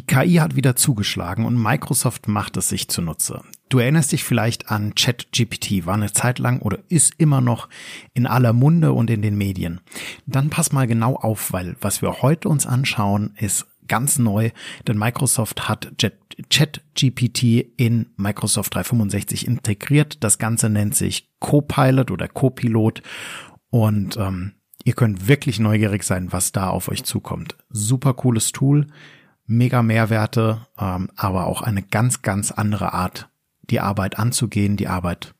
Die KI hat wieder zugeschlagen und Microsoft macht es sich zunutze. Du erinnerst dich vielleicht an ChatGPT, war eine Zeit lang oder ist immer noch in aller Munde und in den Medien. Dann pass mal genau auf, weil was wir heute uns anschauen, ist ganz neu, denn Microsoft hat ChatGPT in Microsoft 365 integriert. Das Ganze nennt sich Copilot oder Copilot und ähm, ihr könnt wirklich neugierig sein, was da auf euch zukommt. Super cooles Tool mega Mehrwerte, ähm, aber auch eine ganz, ganz andere Art, die Arbeit anzugehen, die Arbeit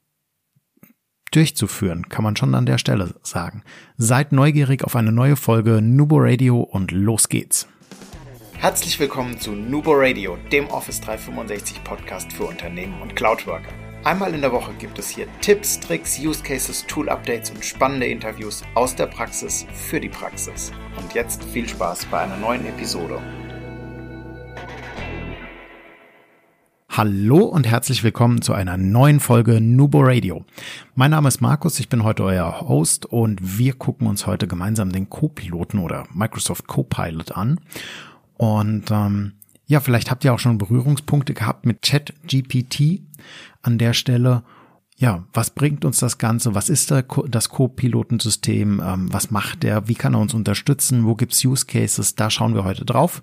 durchzuführen, kann man schon an der Stelle sagen. Seid neugierig auf eine neue Folge Nubo Radio und los geht's. Herzlich willkommen zu Nubo Radio, dem Office 365 Podcast für Unternehmen und Cloudworker. Einmal in der Woche gibt es hier Tipps, Tricks, Use Cases, Tool Updates und spannende Interviews aus der Praxis für die Praxis. Und jetzt viel Spaß bei einer neuen Episode. Hallo und herzlich willkommen zu einer neuen Folge Nubo Radio. Mein Name ist Markus, ich bin heute euer Host und wir gucken uns heute gemeinsam den Co-Piloten oder Microsoft Copilot an. Und ähm, ja, vielleicht habt ihr auch schon Berührungspunkte gehabt mit ChatGPT an der Stelle ja, was bringt uns das Ganze? Was ist das Co-Pilotensystem? Ähm, was macht der? Wie kann er uns unterstützen? Wo gibt's Use Cases? Da schauen wir heute drauf.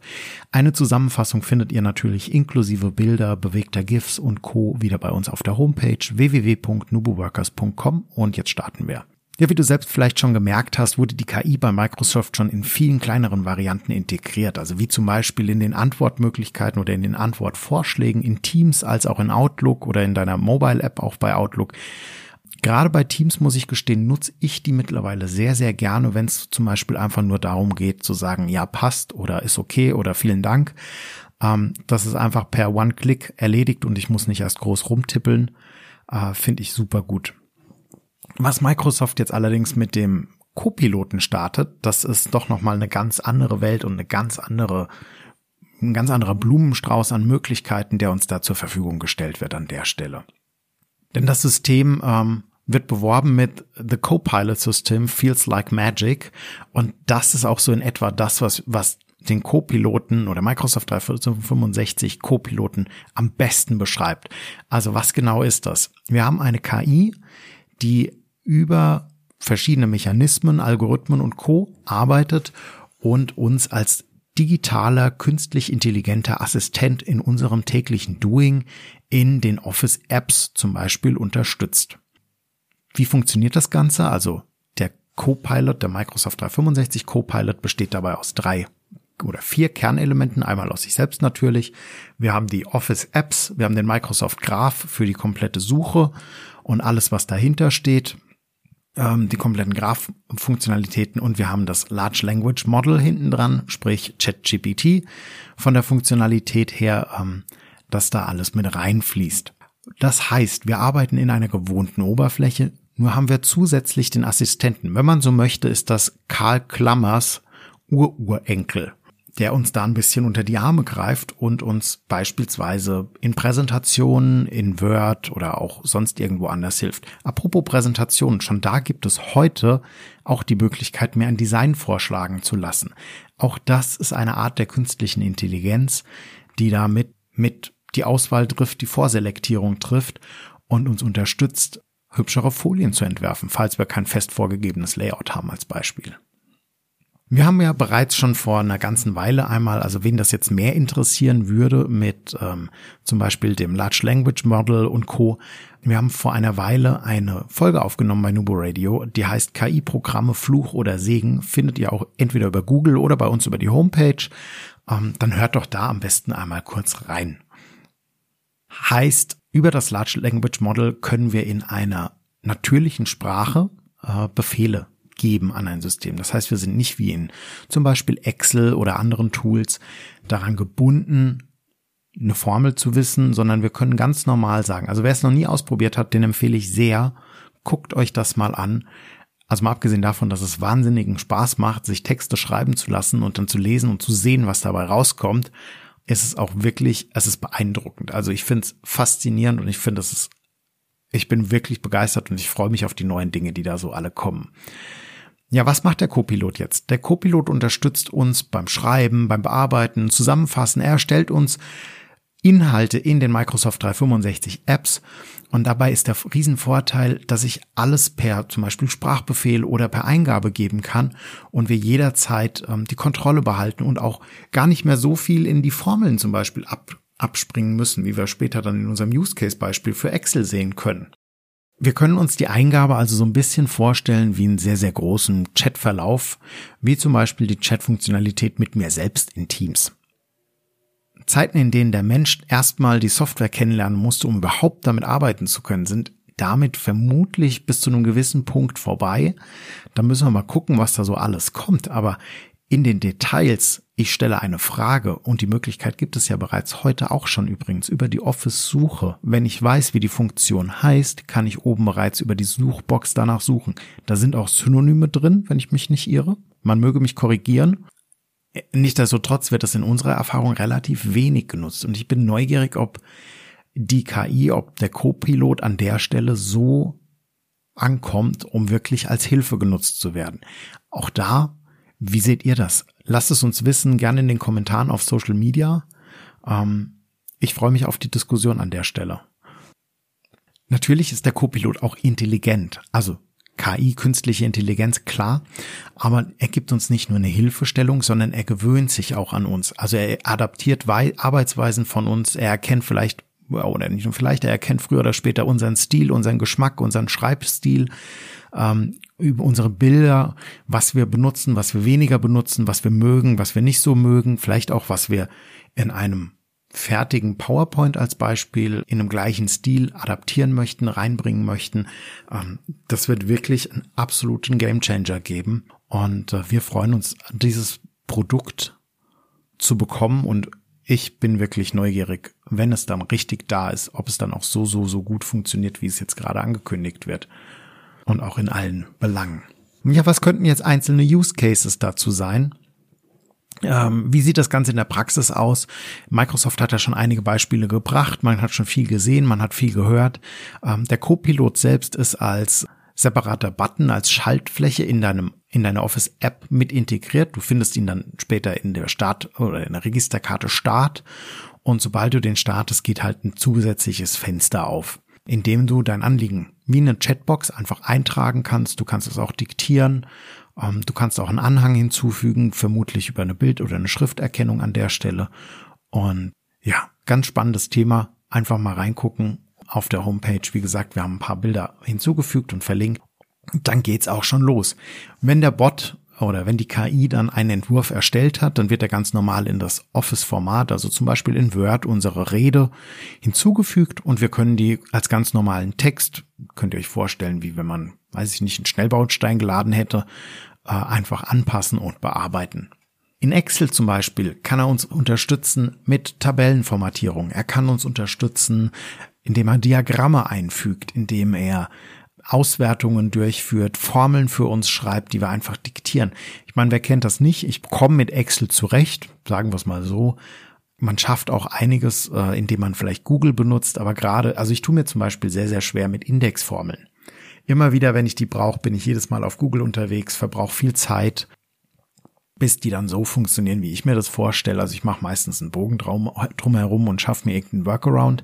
Eine Zusammenfassung findet ihr natürlich inklusive Bilder, bewegter GIFs und Co. wieder bei uns auf der Homepage www.nubuworkers.com und jetzt starten wir. Ja, wie du selbst vielleicht schon gemerkt hast, wurde die KI bei Microsoft schon in vielen kleineren Varianten integriert. Also wie zum Beispiel in den Antwortmöglichkeiten oder in den Antwortvorschlägen in Teams als auch in Outlook oder in deiner Mobile App auch bei Outlook. Gerade bei Teams muss ich gestehen, nutze ich die mittlerweile sehr, sehr gerne, wenn es zum Beispiel einfach nur darum geht zu sagen, ja, passt oder ist okay oder vielen Dank. Ähm, das ist einfach per One-Click erledigt und ich muss nicht erst groß rumtippeln. Äh, Finde ich super gut. Was Microsoft jetzt allerdings mit dem Co-Piloten startet, das ist doch nochmal eine ganz andere Welt und eine ganz andere, ein ganz anderer Blumenstrauß an Möglichkeiten, der uns da zur Verfügung gestellt wird an der Stelle. Denn das System ähm, wird beworben mit The Co-Pilot System Feels Like Magic und das ist auch so in etwa das, was, was den Co-Piloten oder Microsoft 365 Co-Piloten am besten beschreibt. Also was genau ist das? Wir haben eine KI, die über verschiedene Mechanismen, Algorithmen und Co. arbeitet und uns als digitaler, künstlich intelligenter Assistent in unserem täglichen Doing in den Office-Apps zum Beispiel unterstützt. Wie funktioniert das Ganze? Also der Copilot, der Microsoft 365 Copilot besteht dabei aus drei oder vier Kernelementen, einmal aus sich selbst natürlich. Wir haben die Office Apps, wir haben den Microsoft Graph für die komplette Suche und alles, was dahinter steht ähm, die kompletten Graph-Funktionalitäten und wir haben das Large Language Model hinten dran, sprich ChatGPT von der Funktionalität her, ähm, dass da alles mit reinfließt. Das heißt, wir arbeiten in einer gewohnten Oberfläche, nur haben wir zusätzlich den Assistenten. Wenn man so möchte, ist das Karl Klammers Ururenkel der uns da ein bisschen unter die Arme greift und uns beispielsweise in Präsentationen, in Word oder auch sonst irgendwo anders hilft. Apropos Präsentationen, schon da gibt es heute auch die Möglichkeit, mir ein Design vorschlagen zu lassen. Auch das ist eine Art der künstlichen Intelligenz, die damit mit die Auswahl trifft, die Vorselektierung trifft und uns unterstützt, hübschere Folien zu entwerfen, falls wir kein fest vorgegebenes Layout haben als Beispiel. Wir haben ja bereits schon vor einer ganzen Weile einmal, also wen das jetzt mehr interessieren würde, mit ähm, zum Beispiel dem Large Language Model und Co. Wir haben vor einer Weile eine Folge aufgenommen bei Nubo Radio, die heißt KI-Programme Fluch oder Segen. Findet ihr auch entweder über Google oder bei uns über die Homepage. Ähm, dann hört doch da am besten einmal kurz rein. Heißt, über das Large Language Model können wir in einer natürlichen Sprache äh, Befehle geben an ein System. Das heißt, wir sind nicht wie in zum Beispiel Excel oder anderen Tools daran gebunden, eine Formel zu wissen, sondern wir können ganz normal sagen. Also wer es noch nie ausprobiert hat, den empfehle ich sehr, guckt euch das mal an. Also mal abgesehen davon, dass es wahnsinnigen Spaß macht, sich Texte schreiben zu lassen und dann zu lesen und zu sehen, was dabei rauskommt, ist es auch wirklich, es ist beeindruckend. Also ich finde es faszinierend und ich finde, es ist, ich bin wirklich begeistert und ich freue mich auf die neuen Dinge, die da so alle kommen. Ja, was macht der Copilot jetzt? Der Copilot unterstützt uns beim Schreiben, beim Bearbeiten, Zusammenfassen. Er erstellt uns Inhalte in den Microsoft 365 Apps. Und dabei ist der Riesenvorteil, dass ich alles per zum Beispiel Sprachbefehl oder per Eingabe geben kann und wir jederzeit ähm, die Kontrolle behalten und auch gar nicht mehr so viel in die Formeln zum Beispiel ab, abspringen müssen, wie wir später dann in unserem Use Case Beispiel für Excel sehen können. Wir können uns die Eingabe also so ein bisschen vorstellen wie einen sehr, sehr großen Chatverlauf, wie zum Beispiel die Chatfunktionalität mit mir selbst in Teams. Zeiten, in denen der Mensch erstmal die Software kennenlernen musste, um überhaupt damit arbeiten zu können, sind damit vermutlich bis zu einem gewissen Punkt vorbei. Da müssen wir mal gucken, was da so alles kommt. Aber in den Details, ich stelle eine Frage und die Möglichkeit gibt es ja bereits heute auch schon übrigens über die Office-Suche. Wenn ich weiß, wie die Funktion heißt, kann ich oben bereits über die Suchbox danach suchen. Da sind auch Synonyme drin, wenn ich mich nicht irre. Man möge mich korrigieren. Nichtsdestotrotz wird das in unserer Erfahrung relativ wenig genutzt und ich bin neugierig, ob die KI, ob der Co-Pilot an der Stelle so ankommt, um wirklich als Hilfe genutzt zu werden. Auch da wie seht ihr das? Lasst es uns wissen, gerne in den Kommentaren auf Social Media. Ähm, ich freue mich auf die Diskussion an der Stelle. Natürlich ist der Copilot auch intelligent, also KI, künstliche Intelligenz, klar, aber er gibt uns nicht nur eine Hilfestellung, sondern er gewöhnt sich auch an uns. Also er adaptiert Arbeitsweisen von uns, er erkennt vielleicht oder nicht nur vielleicht, er erkennt früher oder später unseren Stil, unseren Geschmack, unseren Schreibstil, ähm, über unsere Bilder, was wir benutzen, was wir weniger benutzen, was wir mögen, was wir nicht so mögen, vielleicht auch was wir in einem fertigen PowerPoint als Beispiel in einem gleichen Stil adaptieren möchten, reinbringen möchten. Ähm, das wird wirklich einen absoluten Gamechanger geben. Und äh, wir freuen uns, dieses Produkt zu bekommen. Und ich bin wirklich neugierig, wenn es dann richtig da ist, ob es dann auch so, so, so gut funktioniert, wie es jetzt gerade angekündigt wird und auch in allen Belangen. Ja, was könnten jetzt einzelne Use Cases dazu sein? Ähm, wie sieht das Ganze in der Praxis aus? Microsoft hat ja schon einige Beispiele gebracht, man hat schon viel gesehen, man hat viel gehört. Ähm, der Copilot selbst ist als separater Button, als Schaltfläche in deinem in deiner Office App mit integriert. Du findest ihn dann später in der Start oder in der Registerkarte Start und sobald du den startest, geht halt ein zusätzliches Fenster auf indem du dein Anliegen wie eine Chatbox einfach eintragen kannst. Du kannst es auch diktieren. Ähm, du kannst auch einen Anhang hinzufügen, vermutlich über eine Bild- oder eine Schrifterkennung an der Stelle. Und ja, ganz spannendes Thema. Einfach mal reingucken auf der Homepage. Wie gesagt, wir haben ein paar Bilder hinzugefügt und verlinkt. Dann geht's auch schon los. Wenn der Bot oder wenn die KI dann einen Entwurf erstellt hat, dann wird er ganz normal in das Office-Format, also zum Beispiel in Word, unsere Rede hinzugefügt und wir können die als ganz normalen Text, könnt ihr euch vorstellen, wie wenn man, weiß ich nicht, einen Schnellbaustein geladen hätte, äh, einfach anpassen und bearbeiten. In Excel zum Beispiel kann er uns unterstützen mit Tabellenformatierung. Er kann uns unterstützen, indem er Diagramme einfügt, indem er Auswertungen durchführt, Formeln für uns schreibt, die wir einfach diktieren. Ich meine, wer kennt das nicht? Ich komme mit Excel zurecht, sagen wir es mal so. Man schafft auch einiges, äh, indem man vielleicht Google benutzt, aber gerade, also ich tue mir zum Beispiel sehr, sehr schwer mit Indexformeln. Immer wieder, wenn ich die brauche, bin ich jedes Mal auf Google unterwegs, verbrauche viel Zeit, bis die dann so funktionieren, wie ich mir das vorstelle. Also ich mache meistens einen Bogen drum, drumherum und schaffe mir irgendeinen Workaround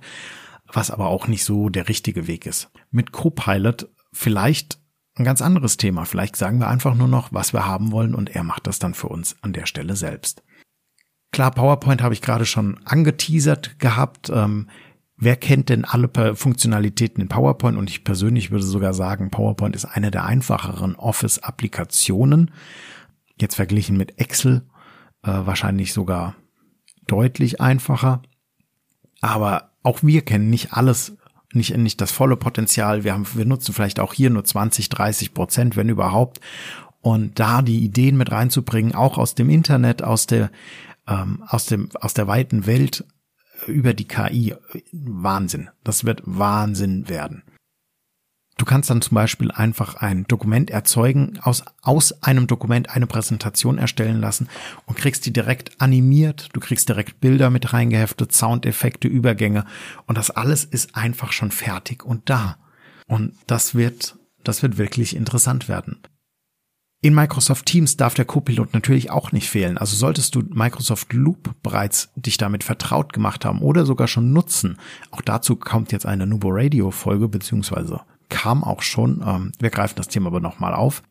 was aber auch nicht so der richtige Weg ist. Mit Copilot vielleicht ein ganz anderes Thema. Vielleicht sagen wir einfach nur noch, was wir haben wollen und er macht das dann für uns an der Stelle selbst. Klar, PowerPoint habe ich gerade schon angeteasert gehabt. Ähm, wer kennt denn alle Funktionalitäten in PowerPoint? Und ich persönlich würde sogar sagen, PowerPoint ist eine der einfacheren Office-Applikationen. Jetzt verglichen mit Excel äh, wahrscheinlich sogar deutlich einfacher. Aber auch wir kennen nicht alles, nicht, nicht das volle Potenzial. Wir haben, wir nutzen vielleicht auch hier nur 20, 30 Prozent, wenn überhaupt. Und da die Ideen mit reinzubringen, auch aus dem Internet, aus der, ähm, aus dem, aus der weiten Welt über die KI, Wahnsinn. Das wird Wahnsinn werden. Du kannst dann zum Beispiel einfach ein Dokument erzeugen, aus, aus einem Dokument eine Präsentation erstellen lassen und kriegst die direkt animiert. Du kriegst direkt Bilder mit reingeheftet, Soundeffekte, Übergänge und das alles ist einfach schon fertig und da. Und das wird, das wird wirklich interessant werden. In Microsoft Teams darf der Copilot natürlich auch nicht fehlen. Also solltest du Microsoft Loop bereits dich damit vertraut gemacht haben oder sogar schon nutzen. Auch dazu kommt jetzt eine Nubo Radio Folge, beziehungsweise kam auch schon. Ähm, wir greifen das Thema aber nochmal auf.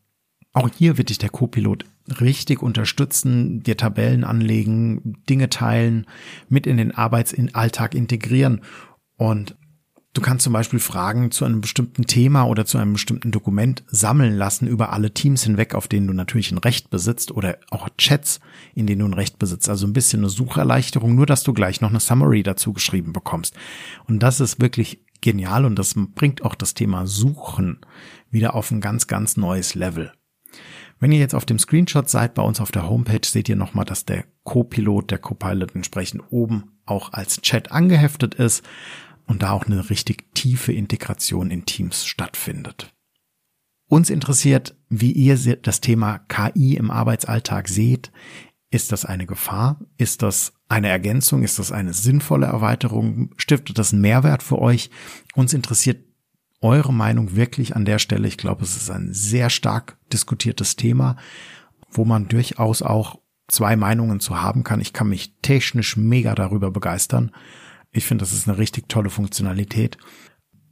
Auch hier wird dich der Copilot richtig unterstützen, dir Tabellen anlegen, Dinge teilen, mit in den Arbeitsalltag integrieren. Und Du kannst zum Beispiel Fragen zu einem bestimmten Thema oder zu einem bestimmten Dokument sammeln lassen über alle Teams hinweg, auf denen du natürlich ein Recht besitzt oder auch Chats, in denen du ein Recht besitzt. Also ein bisschen eine Sucherleichterung, nur dass du gleich noch eine Summary dazu geschrieben bekommst. Und das ist wirklich genial und das bringt auch das Thema Suchen wieder auf ein ganz, ganz neues Level. Wenn ihr jetzt auf dem Screenshot seid, bei uns auf der Homepage, seht ihr nochmal, dass der Co-Pilot, der Copilot entsprechend oben auch als Chat angeheftet ist und da auch eine richtig tiefe Integration in Teams stattfindet. Uns interessiert, wie ihr das Thema KI im Arbeitsalltag seht. Ist das eine Gefahr? Ist das eine Ergänzung? Ist das eine sinnvolle Erweiterung? Stiftet das einen Mehrwert für euch? Uns interessiert eure Meinung wirklich an der Stelle. Ich glaube, es ist ein sehr stark diskutiertes Thema, wo man durchaus auch zwei Meinungen zu haben kann. Ich kann mich technisch mega darüber begeistern ich finde, das ist eine richtig tolle Funktionalität.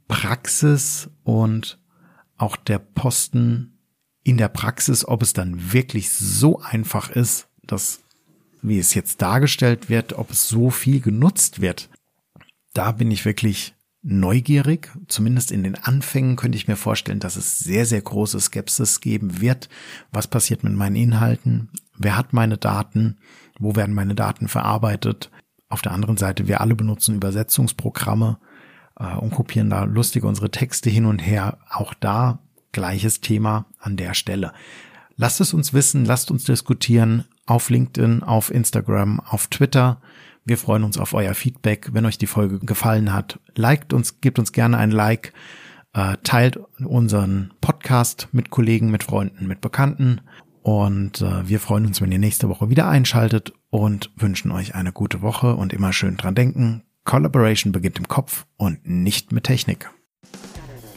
Praxis und auch der Posten in der Praxis, ob es dann wirklich so einfach ist, dass, wie es jetzt dargestellt wird, ob es so viel genutzt wird. Da bin ich wirklich neugierig. Zumindest in den Anfängen könnte ich mir vorstellen, dass es sehr, sehr große Skepsis geben wird. Was passiert mit meinen Inhalten? Wer hat meine Daten? Wo werden meine Daten verarbeitet? Auf der anderen Seite, wir alle benutzen Übersetzungsprogramme äh, und kopieren da lustig unsere Texte hin und her. Auch da gleiches Thema an der Stelle. Lasst es uns wissen, lasst uns diskutieren auf LinkedIn, auf Instagram, auf Twitter. Wir freuen uns auf euer Feedback. Wenn euch die Folge gefallen hat, liked uns, gebt uns gerne ein Like, äh, teilt unseren Podcast mit Kollegen, mit Freunden, mit Bekannten. Und äh, wir freuen uns, wenn ihr nächste Woche wieder einschaltet und wünschen euch eine gute Woche und immer schön dran denken. Collaboration beginnt im Kopf und nicht mit Technik.